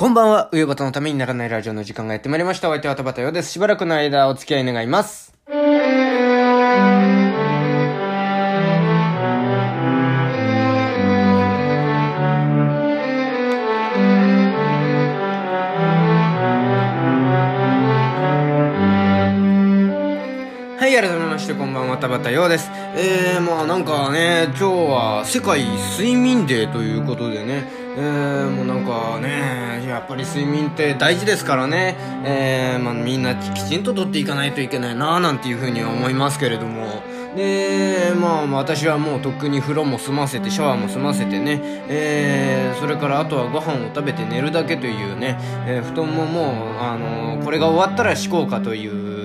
こんばんは、上端のためにならないラジオの時間がやってまいりました。お相手は田畑よです。しばらくの間お付き合い願います。はい、改めまして、こんばんは、田畑ようです。えー、まあなんかね、今日は世界睡眠デーということでね、えー、もうなんかね、やっぱり睡眠って大事ですからね、えー、まあみんなきちんととっていかないといけないななんていうふうに思いますけれども、で、まあ私はもうとっくに風呂も済ませて、シャワーも済ませてね、えー、それからあとはご飯を食べて寝るだけというね、えー、布団ももう、あのこれが終わったら敷こうかという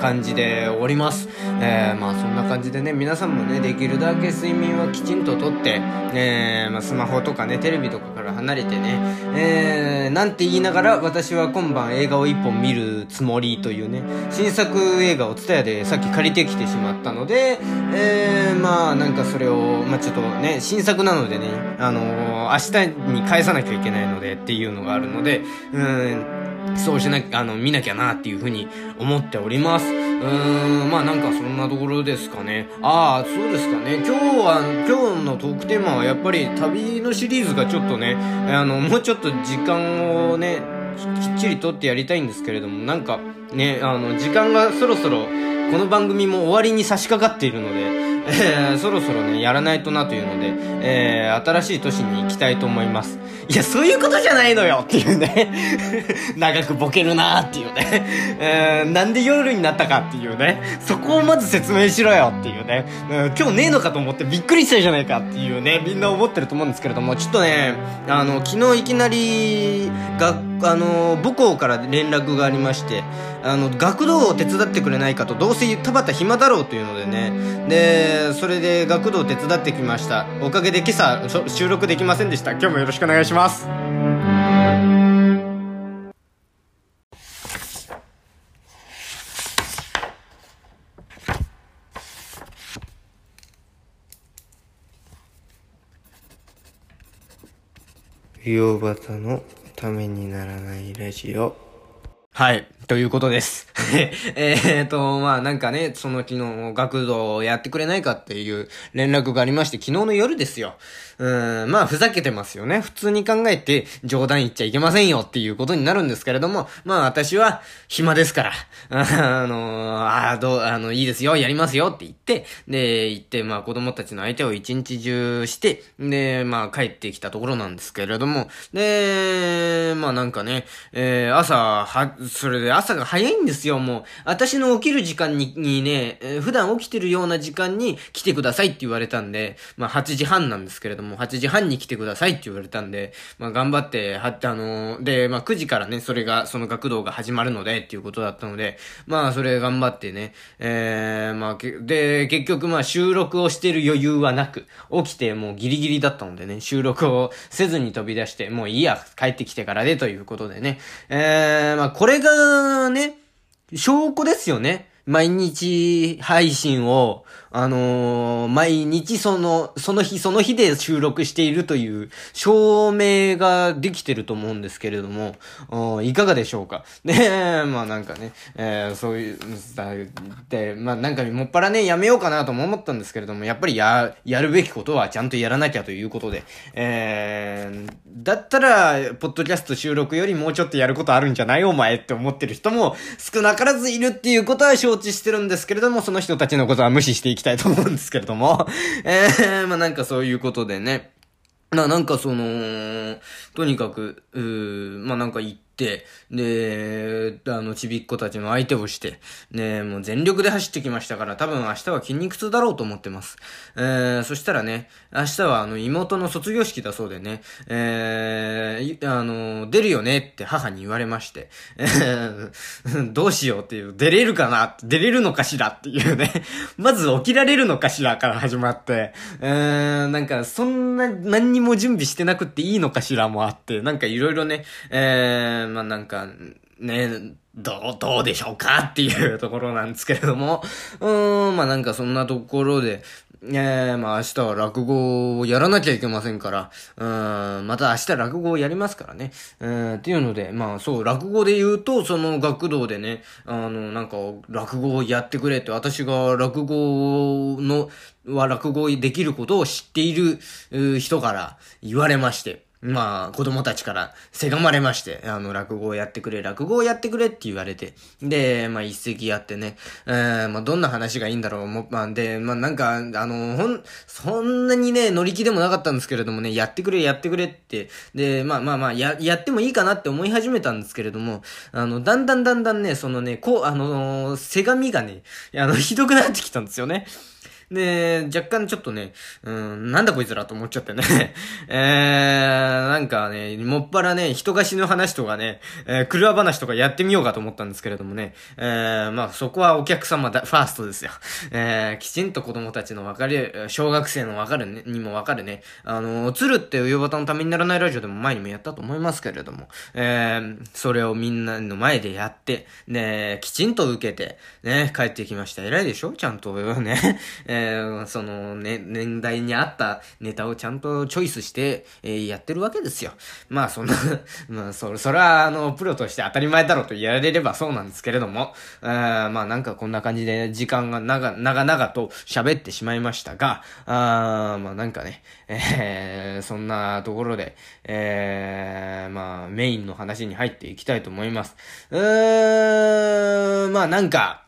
感じでおります。えー、まあそんな感じでね、皆さんもね、できるだけ睡眠はきちんととって、えー、まあスマホとかね、テレビとかから離れてね、えー、なんて言いながら私は今晩映画を一本見るつもりというね、新作映画を TSUTAYA でさっき借りてきてしまったので、えー、まあなんかそれを、まあちょっとね、新作なのでね、あのー、明日に返さなきゃいけないのでっていうのがあるので、うん、そうしなきゃ、あの、見なきゃなっていうふうに思っております。うーん、まあなんかそんなところですかね。ああ、そうですかね。今日は、今日のトークテーマはやっぱり旅のシリーズがちょっとね、あの、もうちょっと時間をね、きっちりとってやりたいんですけれども、なんかね、あの、時間がそろそろ、この番組も終わりに差し掛かっているので、えー、そろそろね、やらないとなというので、えー、新しい年に行きたいと思います。いや、そういうことじゃないのよっていうね。長くボケるなーっていうね。えー、なんで夜になったかっていうね。そこをまず説明しろよっていうね。うん、今日ねえのかと思ってびっくりしたじゃないかっていうね、みんな思ってると思うんですけれども、ちょっとね、あの、昨日いきなり、が、あの、母校から連絡がありまして、あの、学童を手伝ってくれないかと、どうせ田畑暇だろうというのでね。で、それで学童を手伝ってきました。おかげで今朝収録できませんでした。今日もよろしくお願いします。洋端のためにならないラジオ。はい。ということです。えっと、まあなんかね、その昨日学童をやってくれないかっていう連絡がありまして、昨日の夜ですよ。うん、まあふざけてますよね。普通に考えて冗談言っちゃいけませんよっていうことになるんですけれども、まあ私は暇ですから、あの、ああ、どう、あの、いいですよ、やりますよって言って、で、行って、まあ子供たちの相手を一日中して、で、まあ帰ってきたところなんですけれども、で、まあなんかね、えー、朝、は、それで朝が早いんですよ、もう。私の起きる時間ににね、えー普段起きてるような時間に来てくださいって言われたんで、まあ8時半なんですけれども、8時半に来てくださいって言われたんで、まあ頑張って、はってあのーで、まあ9時からね、それが、その学童が始まるのでっていうことだったので、まあそれ頑張ってね、えー、まあ、で、結局まあ収録をしてる余裕はなく、起きてもうギリギリだったのでね、収録をせずに飛び出して、もういいや、帰ってきてからでということでね、えー、まあこれれがね、証拠ですよね。毎日配信を、あのー毎日その、その日その日で収録しているという証明ができてると思うんですけれども、いかがでしょうか？ねまあなんかね、えーそういう、だで、まあなんかもっぱらね、やめようかなとも思ったんですけれども、やっぱりや、やるべきことはちゃんとやらなきゃということで、えー、だったら、ポッドキャスト収録よりもうちょっとやることあるんじゃない？お前って思ってる人も少なからずいるっていうことは承知してるんですけれども、その人たちのことは無視していきたいと思うんですけれども、えー、まあなんかそういうことでね、な、なんかその、とにかく、うーまあなんか行って、で、あの、ちびっ子たちの相手をして、ね、もう全力で走ってきましたから、多分明日は筋肉痛だろうと思ってます。えー、そしたらね、明日はあの、妹の卒業式だそうでね、えー、あの、出るよねって母に言われまして、え、どうしようっていう、出れるかな出れるのかしらっていうね、まず起きられるのかしらから始まって、えー、なんか、そんな、何にも準備してなくていいのかしらもあって、なんかいろいろね、えー、まあなんか、ね、どう、どうでしょうかっていうところなんですけれども、うん、まあなんかそんなところで、え、まあ明日は落語をやらなきゃいけませんから、うん、また明日落語をやりますからね。うん、っていうので、まあそう、落語で言うと、その学童でね、あの、なんか、落語をやってくれって、私が落語の、は落語できることを知っている人から言われまして。まあ、子供たちからせがまれまして、あの、落語をやってくれ、落語をやってくれって言われて、で、まあ、一席やってね、えー、まあ、どんな話がいいんだろう、も、まあ、で、まあ、なんか、あの、ほん、そんなにね、乗り気でもなかったんですけれどもね、やってくれ、やってくれって、で、まあまあまあ、や、やってもいいかなって思い始めたんですけれども、あの、だんだんだんだんね、そのね、こう、あのせがみがね、あの、ひどくなってきたんですよね。で、若干ちょっとね、うん、なんだこいつらと思っちゃってね。えー、なんかね、もっぱらね、人が死ぬ話とかね、えー、車話とかやってみようかと思ったんですけれどもね、えー、まあそこはお客様だ、ファーストですよ。えー、きちんと子供たちのわかる、小学生のわかるね、にもわかるね、あの、鶴っていうバタのためにならないラジオでも前にもやったと思いますけれども、えー、それをみんなの前でやって、ね、きちんと受けて、ね、帰ってきました。偉いでしょ？ちゃんと、ね、えーー、その、ね、年代に合ったネタをちゃんとチョイスして、えー、やってるわけですよ。まあ、そんな まあ、そ、それは、あの、プロとして当たり前だろうと言われればそうなんですけれども、えー、まあ、なんかこんな感じで時間が長、長々と喋ってしまいましたが、あまあ、なんかね、えー、そんなところで、えー、まあ、メインの話に入っていきたいと思います。うーん、まあ、なんか、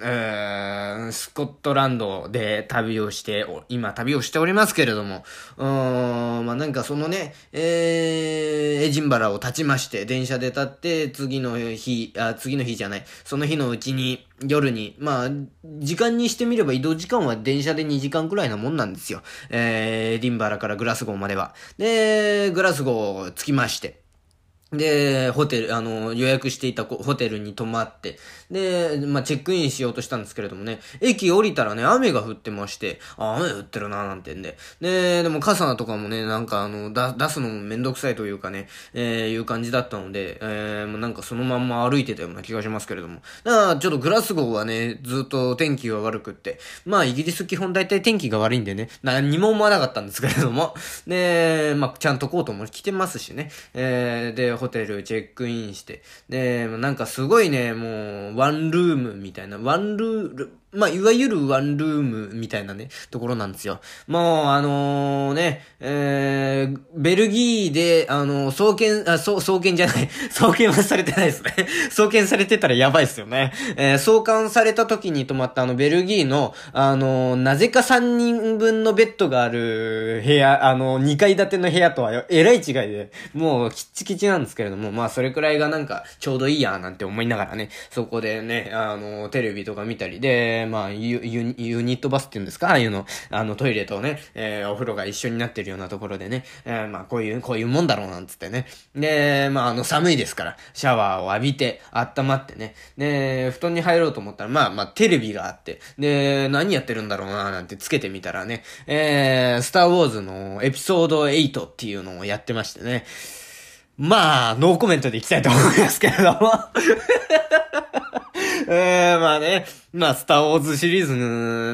スコットランドで旅をして、今旅をしておりますけれども、うん、まあ、なんかそのね、えー、エジンバラを立ちまして、電車で立って、次の日、あ、次の日じゃない、その日のうちに、夜に、まあ、時間にしてみれば移動時間は電車で2時間くらいなもんなんですよ。えー、エディンバラからグラスゴーまでは。で、グラスゴー着きまして、で、ホテル、あの、予約していたホテルに泊まって、で、まあ、チェックインしようとしたんですけれどもね、駅降りたらね、雨が降ってまして、あ、雨降ってるななんてんで。で、でも傘とかもね、なんかあの、出すのもめんどくさいというかね、えー、いう感じだったので、えー、もうなんかそのまんま歩いてたような気がしますけれども。だから、ちょっとグラスゴーはね、ずっと天気が悪くって、まあ、イギリス基本大体天気が悪いんでね、何も思わなかったんですけれども、で、まあ、ちゃんとコートも着てますしね、えー、で、ホテルチェックインして、で、なんかすごいね、もう、ワンルームみたいな、ワンルーまあ、いわゆるワンルームみたいなね、ところなんですよ。もう、あのー、ね、えー、ベルギーで、あのー、送検、あ、送、送検じゃない、送検はされてないですね。送検されてたらやばいっすよね。えー、送還された時に泊まったあの、ベルギーの、あのー、なぜか3人分のベッドがある部屋、あのー、2階建ての部屋とは、えらい違いで、もう、キッチキチなんですけれども、まあ、それくらいがなんか、ちょうどいいや、なんて思いながらね、そこでね、あのー、テレビとか見たりで、えー、まあユ、ユ、ユニットバスっていうんですか？ああいうの、あの、トイレとね、えー、お風呂が一緒になってるようなところでね、えー、まあ、こういう、こういうもんだろうなんつってね。で、まあ、あの、寒いですから、シャワーを浴びて、温まってね。で、布団に入ろうと思ったら、まあ、まあ、テレビがあって、で、何やってるんだろうななんてつけてみたらね、えー、スターウォーズのエピソード8っていうのをやってましてね。まあ、ノーコメントでいきたいと思いますけれども えー、まあね、まあ、スターウォーズシリーズ、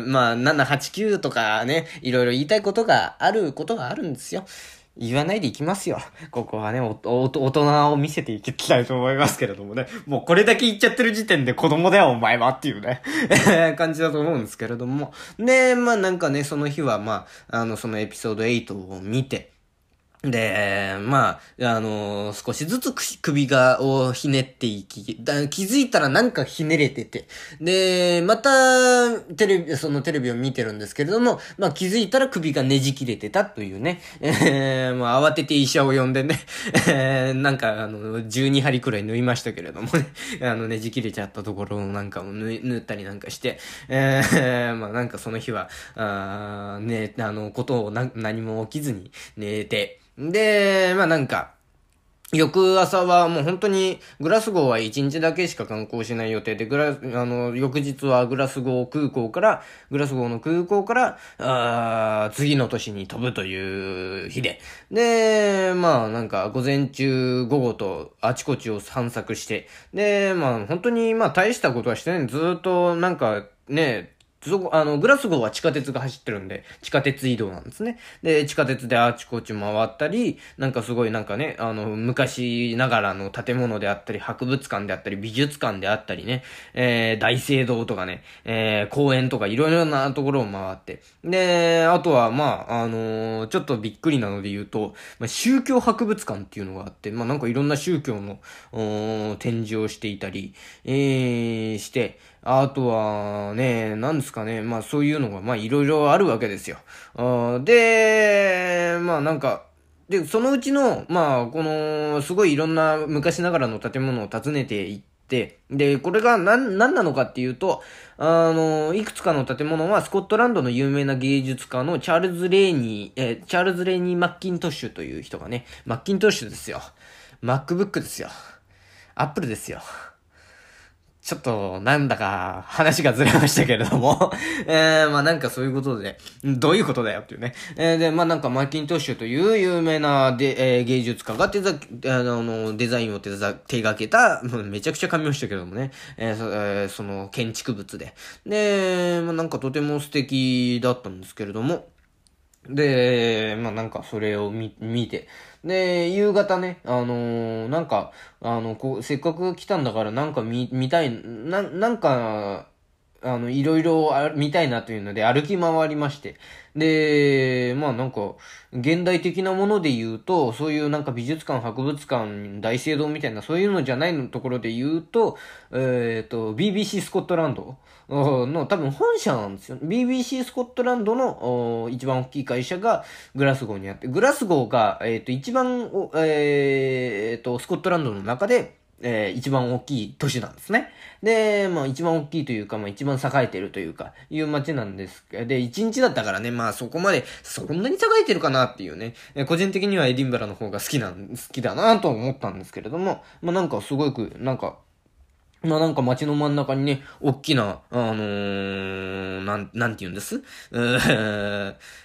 まあ、7、8、9とかね、いろいろ言いたいことがあることがあるんですよ。言わないでいきますよ。ここはね、お、お、大人を見せていきたいと思いますけれどもね。もうこれだけ言っちゃってる時点で子供だよ、お前はっていうね、感じだと思うんですけれども。で、まあなんかね、その日はまあ、あの、そのエピソード8を見て、で、まあ、あのー、少しずつ首が、をひねっていき、だ気づいたらなんかひねれてて、で、また、テレビ、そのテレビを見てるんですけれども、まあ気づいたら首がねじ切れてたというね、えー、まあ慌てて医者を呼んでね、えー、なんかあの、12針くらい縫いましたけれどもね、あのねじ切れちゃったところなんかを縫縫ったりなんかして、えー、まあなんかその日は、あね、あの、ことをな何も起きずに寝て、で、まあなんか、翌朝はもう本当にグラスゴーは1日だけしか観光しない予定で、グラ、あの、翌日はグラスゴー空港から、グラスゴーの空港から、あ次の年に飛ぶという日で。で、まあなんか午前中午後とあちこちを散策して、で、まあ本当にまあ大したことはしてない。ずっとなんかね、そこ、あの、グラスゴーは地下鉄が走ってるんで、地下鉄移動なんですね。で、地下鉄であちこち回ったり、なんかすごいなんかね、あの、昔ながらの建物であったり、博物館であったり、美術館であったりね、えー、大聖堂とかね、えー、公園とかいろいろなところを回って。で、あとは、まあ、あのー、ちょっとびっくりなので言うと、まあ、宗教博物館っていうのがあって、まあ、なんかいろんな宗教の、展示をしていたり、えー、して、あとは、ね、なんですかね、まあそういうのが、まあいろいろあるわけですよ。で、まあなんか、で、そのうちの、まあ、この、すごいいろんな昔ながらの建物を訪ねていって、で、これが何、何なのかっていうと、あの、いくつかの建物はスコットランドの有名な芸術家のチャールズ・レーニー、えチャールズ・レーニー・マッキントッシュという人がね、マッキントッシュですよ。MacBook ですよ。Apple ですよ。ちょっと、なんだか、話がずれましたけれども えー、まあなんかそういうことで、どういうことだよっていうね。えー、で、まあなんかマーキントッシュという有名なで、えー、芸術家がデザ、あの、デザインを手ざ手掛けた、めちゃくちゃ噛みましたけどもね、えーそえー、その建築物で。で、まあなんかとても素敵だったんですけれども、で、まあなんかそれを見、見て、で、夕方ね、あのー、なんか、あの、こう、せっかく来たんだからなんか見、見たい、な、なんか、あの、いろいろ見たいなというので歩き回りまして。で、まあなんか、現代的なもので言うと、そういうなんか美術館、博物館、大聖堂みたいな、そういうのじゃないのところで言うと、えっ、ー、と、BBC スコットランドの多分本社なんですよ。BBC スコットランドの一番大きい会社がグラスゴーにあって、グラスゴーが、えっ、ー、と、一番、えっ、ー、と、スコットランドの中で、えー、一番大きい都市なんですね。で、まあ一番大きいというか、まあ一番栄えてるというか、いう街なんですけど、で、一日だったからね、まあそこまで、そんなに栄えてるかなっていうね、えー、個人的にはエディンバラの方が好きなん、好きだなと思ったんですけれども、まあなんかすごく、なんか、まあなんか街の真ん中にね、大きな、あのー、なん、なんて言うんです？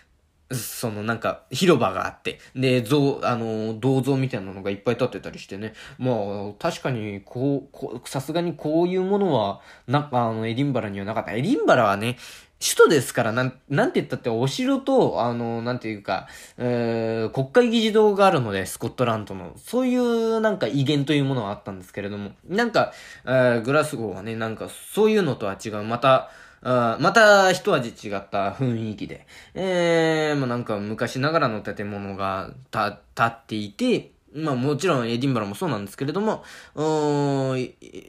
そのなんか広場があって、で、像、あの、銅像みたいなのがいっぱい立ってたりしてね。まあ、確かに、こう、こう、さすがにこういうものは、なんか、あの、エディンバラにはなかった。エディンバラはね、首都ですから、なん、なんて言ったってお城と、あの、なんていうか、えー、国会議事堂があるので、スコットランドの。そういうなんか威厳というものはあったんですけれども、なんか、えー、グラスゴーはね、なんかそういうのとは違う、また、あまた一味違った雰囲気で、えー、まあなんか昔ながらの建物が建っていて、まあもちろんエディンバラもそうなんですけれども、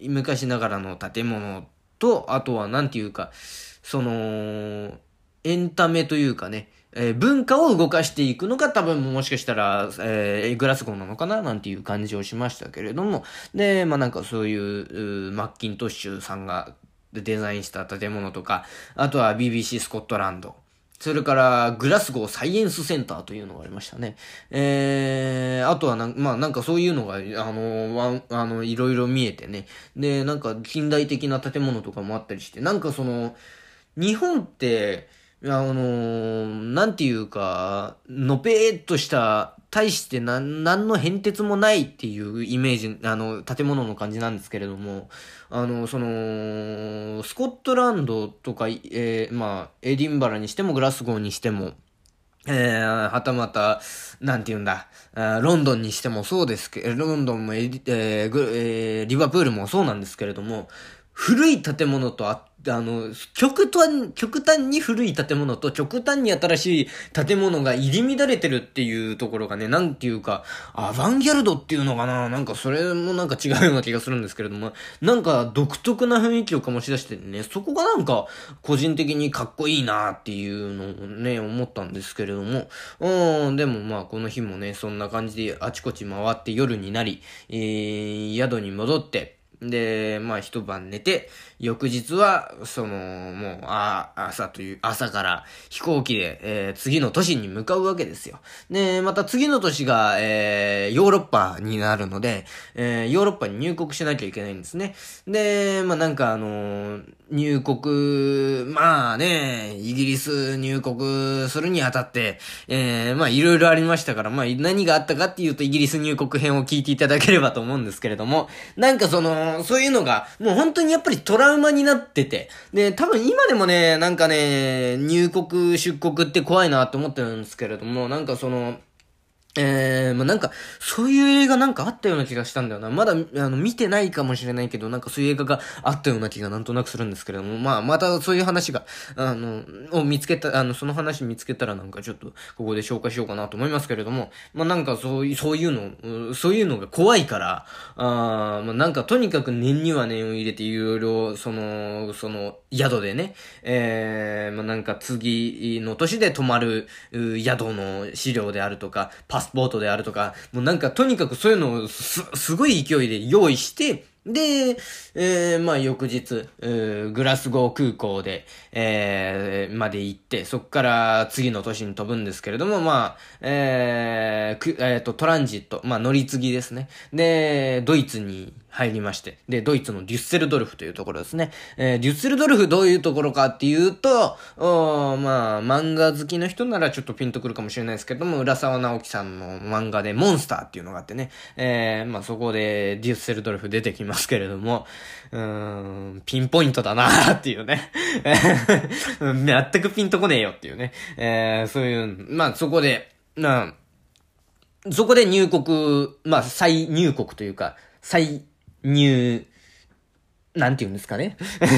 昔ながらの建物と、あとはなんていうか、その、エンタメというかね、えー、文化を動かしていくのが多分もしかしたら、えー、グラスゴーなのかななんていう感じをしましたけれども、で、まあなんかそういう、マッキントッシュさんがでデザインした建物とか、あとは BBC スコットランド。それから、グラスゴーサイエンスセンターというのがありましたね。えー、あとはな、まあなんかそういうのが、あの、あの、いろいろ見えてね。で、なんか近代的な建物とかもあったりして、なんかその、日本って、あのなんていうか、のぺーっとした対して何、何の変哲もないっていうイメージ、あの、建物の感じなんですけれども、あの、その、スコットランドとか、えー、まあ、エディンバラにしてもグラスゴーにしても、えー、はたまた、なんて言うんだ、ロンドンにしてもそうですけど、ロンドンもエデえー、えー、リバプールもそうなんですけれども、古い建物とああの、極端、極端に古い建物と極端に新しい建物が入り乱れてるっていうところがね、なんていうか、アバンギャルドっていうのかな？なんかそれもなんか違うような気がするんですけれども、なんか独特な雰囲気を醸し出してね、そこがなんか個人的にかっこいいなっていうのをね、思ったんですけれども、うん、でもまあこの日もね、そんな感じであちこち回って夜になり、えー、宿に戻って、で、まあ一晩寝て、翌日は、その、もう、あ、朝という、朝から飛行機で、えー、次の都市に向かうわけですよ。で、また次の都市が、えー、ヨーロッパになるので、えー、ヨーロッパに入国しなきゃいけないんですね。で、まあなんかあの、入国、まあね、イギリス入国するにあたって、えー、まあいろいろありましたから、まあ何があったかっていうとイギリス入国編を聞いていただければと思うんですけれども、なんかその、そういうのが、もう本当にやっぱりトラウマになってて、で、多分今でもね、なんかね、入国出国って怖いなって思ってるんですけれども、なんかその、えー、まあ、なんか、そういう映画なんかあったような気がしたんだよな。まだ、あの、見てないかもしれないけど、なんかそういう映画があったような気がなんとなくするんですけれども、まあ、またそういう話が、あの、を見つけた、あの、その話見つけたらなんかちょっと、ここで紹介しようかなと思いますけれども、まあ、なんかそういう、そういうの、そういうのが怖いから、あまあ、なんかとにかく念には念を入れていろいろ、その、その、宿でね、えー、まあ、なんか次の年で泊まる、宿の資料であるとか、パパスポートであるとか、もうなんかとにかくそういうのをす、すごい勢いで用意して、で、えー、まあ翌日、グラスゴー空港で、えー、まで行って、そこから次の年に飛ぶんですけれども、まあ、えー、く、えっ、ー、と、トランジット、まあ乗り継ぎですね。で、ドイツに入りまして。で、ドイツのデュッセルドルフというところですね。えー、デュッセルドルフどういうところかっていうと、おまあ、漫画好きの人ならちょっとピンとくるかもしれないですけども、浦沢直樹さんの漫画でモンスターっていうのがあってね、えー、まあそこでデュッセルドルフ出てきますけれども、うーん、ピンポイントだなっていうね。全くピンとこねえよっていうね。えー、そういう、まあそこで、なそこで入国、まあ再入国というか、再入、なんて言うんですかね。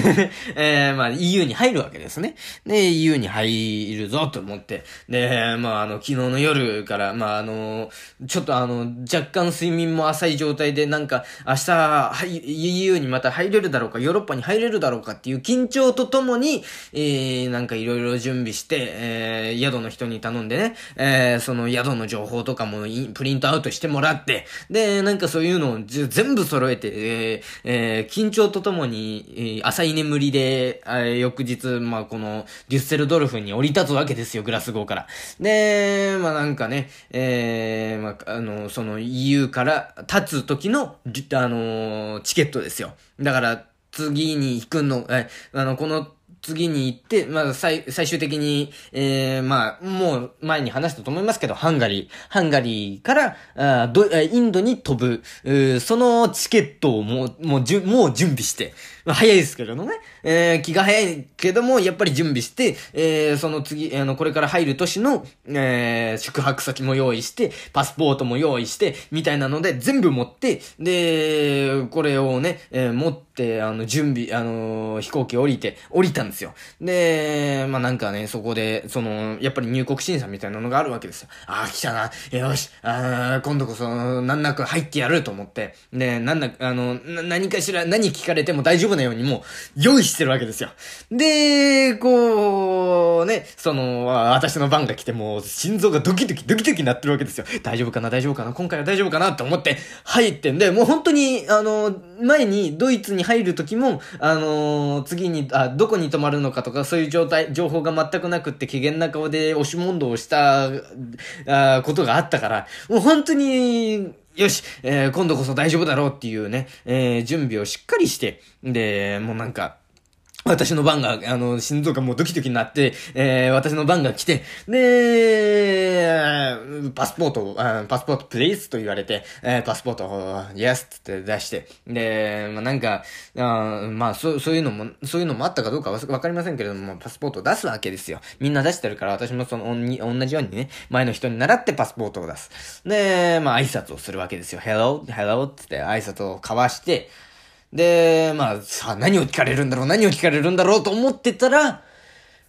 えー、まあ EU に入るわけですね。で、EU に入るぞと思って。で、まああの、昨日の夜から、まああの、ちょっとあの、若干睡眠も浅い状態で、なんか、明日、はい、EU にまた入れるだろうか、ヨーロッパに入れるだろうかっていう緊張とともに、えー、なんかいろいろ準備して、えー、宿の人に頼んでね、えー、その宿の情報とかもプリントアウトしてもらって、で、なんかそういうのを全部揃えて、えー、えー、緊張とともに、えー、浅い眠りで、え翌日、まあ、この、デュッセルドルフに降り立つわけですよ、グラスゴーから。で、まあ、なんかね、えー、まあ、あの、その EU から立つ時の、あのチケットですよ。だから、次に行くの、え、あの、この、次に行って、まあ、最、最終的に、えー、まあ、もう前に話したと思いますけど、ハンガリー、ハンガリーから、あインドに飛ぶ、そのチケットをもう、もう、もう準備して、早いですけどね。えー、気が早いけども、やっぱり準備して、えー、その次、あの、これから入る年の、えー、宿泊先も用意して、パスポートも用意して、みたいなので、全部持って、で、これをね、えー、持って、あの、準備、あのー、飛行機降りて、降りたんですよ。で、まあ、なんかね、そこで、その、やっぱり入国審査みたいなのがあるわけですよ。ああ、来たな。よし、あ今度こそ、なんなく入ってやると思って、で、なんなく、あの、何かしら、何聞かれても大丈夫なようにもう、用意してるわけですよ。で、こう、ね、その、私の番が来てもう、心臓がドキドキドキドキになってるわけですよ。大丈夫かな大丈夫かな今回は大丈夫かなって思って入ってんで、もう本当に、あの、前にドイツに入る時も、あの、次に、あ、どこに泊まるのかとか、そういう状態、情報が全くなくって、機嫌な顔で押し問答をした、あことがあったから、もう本当に、よし、えー、今度こそ大丈夫だろうっていうね、えー、準備をしっかりして、で、もうなんか、私の番が、あの、心臓がもうドキドキになって、えー、私の番が来て、で、パスポート、パスポートプレイスと言われて、えー、パスポート、イエスって出して、で、まあ、なんか、あまあ、そう、そういうのも、そういうのもあったかどうかわかりませんけれども、パスポートを出すわけですよ。みんな出してるから、私もその、同じようにね、前の人に習ってパスポートを出す。で、まあ、挨拶をするわけですよ。Hello, hello って挨拶を交わして、で、まあ、さあ何を聞かれるんだろう、何を聞かれるんだろうと思ってたら、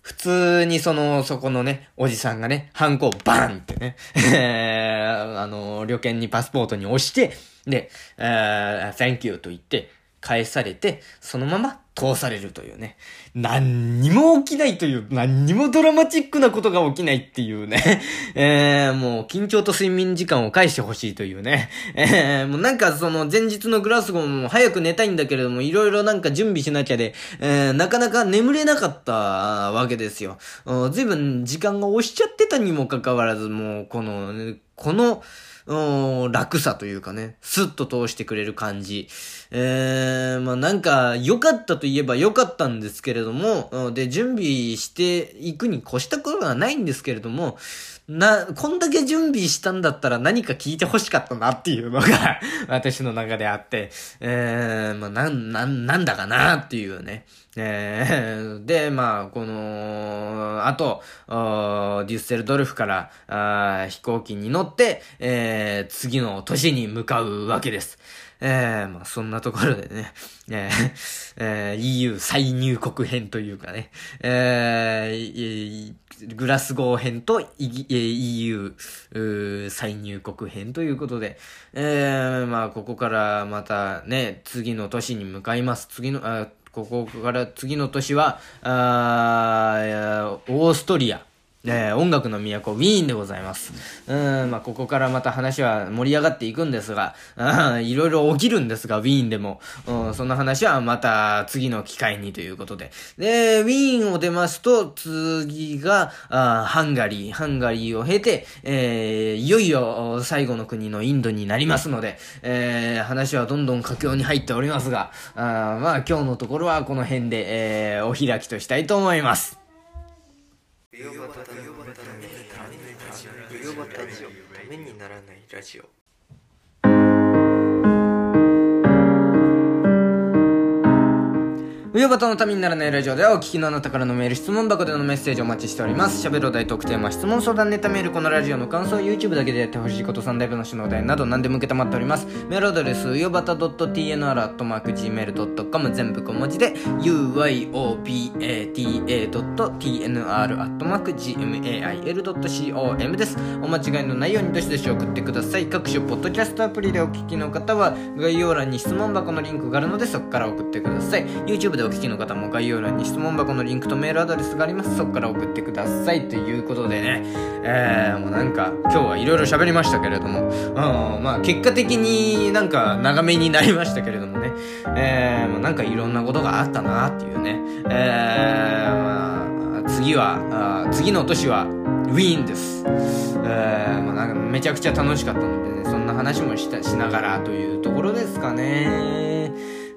普通にその、そこのね、おじさんがね、ハンコをバーンってね、あの、旅券にパスポートに押して、で、uh, thank you と言って、返されて、そのまま通されるというね。何にも起きないという、何にもドラマチックなことが起きないっていうね。えー、もう緊張と睡眠時間を返してほしいというね。えー、もうなんかその前日のグラスゴーも早く寝たいんだけれども、いろいろなんか準備しなきゃで、えー、なかなか眠れなかったわけですよ。ずいぶん時間が押しちゃってたにもかかわらず、もうこの、この、楽さというかね、スッと通してくれる感じ。えー、まあなんか、良かったといえば良かったんですけれども、で、準備していくに越したことはないんですけれども、な、こんだけ準備したんだったら何か聞いて欲しかったなっていうのが 私の中であって、えー、まあ、なん、なん、なんだかなっていうね。えー、で、まあ、この、あと、デュッセルドルフからあ飛行機に乗って、えー、次の都市に向かうわけです。えー、まあそんなところでね、え ーえー、EU 再入国編というかね、えー、グラスゴー編と EU 再入国編ということで、えー、まあここからまたね、次の年に向かいます。次の、あここから次の年は、あオーストリア。えー、音楽の都、ウィーンでございます。うん、まあ、ここからまた話は盛り上がっていくんですが、いろいろ起きるんですが、ウィーンでも。うん、そんな話はまた次の機会にということで。で、ウィーンを出ますと、次が、あハンガリー。ハンガリーを経て、えー、いよいよ最後の国のインドになりますので、えー、話はどんどん佳境に入っておりますが、あまあ、今日のところはこの辺で、えー、お開きとしたいと思います。ためにならないラジオ。うよばたのためにならないラジオではお聞きのあなたからのメール、質問箱でのメッセージをお待ちしております。喋るお題、特テーマ、質問、相談、ネタメール、このラジオの感想、YouTube だけでやってほしいこと、サンダイブの首脳題など何でも受けたまっております。メールアドレス、うよばた .tnr.gmail.com 全部小文字で、uyobata.tnr.gmail.com です。お間違いのないようにどしどし送ってください。各種ポッドキャストアプリでお聞きの方は、概要欄に質問箱のリンクがあるので、そこから送ってください。YouTube でお聞きの方も概要欄に質問箱のリンクとメールアドレスがあります。そこから送ってください。ということでね、えー、もうなんか、今日はいろいろ喋りましたけれども、うん、まあ結果的になんか長めになりましたけれどもね、えー、もうなんかいろんなことがあったなっていうね、えー、まあ、次は、あ次の年は、ウィーンです。えー、まあ、なんかめちゃくちゃ楽しかったのでね、そんな話もししながらというところですかね。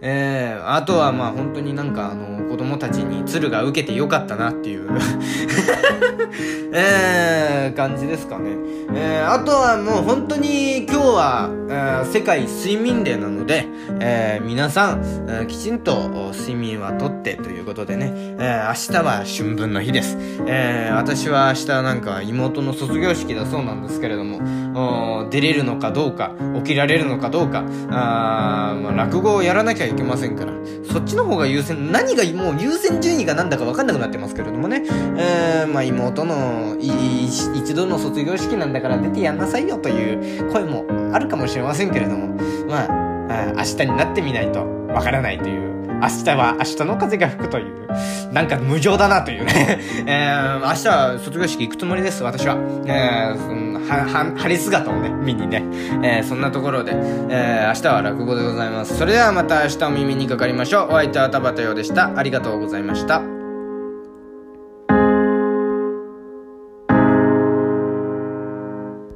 えー、あとはまあ本当になんかあの子供たちに鶴が受けてよかったなっていう えー、感じですかね。えー、あとはもう本当に今日は、えー、世界睡眠デーなので、えー、皆さん、えー、きちんと睡眠はとってということでね、えー、明日は春分の日です。えー、私は明日なんか妹の卒業式だそうなんですけれども、出れるのかどうか、起きられるのかどうか、あまあ、落語をやらなきゃいけませんから、そっちの方が優先、何がもうもう優先順位が何だか分かんなくなってますけれどもね、えー、まあ妹の一度の卒業式なんだから出てやんなさいよという声もあるかもしれませんけれども、まあ、明日になってみないとわからないという、明日は明日の風が吹くという、なんか無情だなというね。えー、明日は卒業式行くつもりです、私は。えー、は、は、晴れ姿をね、見にね。えー、そんなところで、えー、明日は落語でございます。それではまた明日お耳にかかりましょう。お相手は田畑洋でした。ありがとうございました。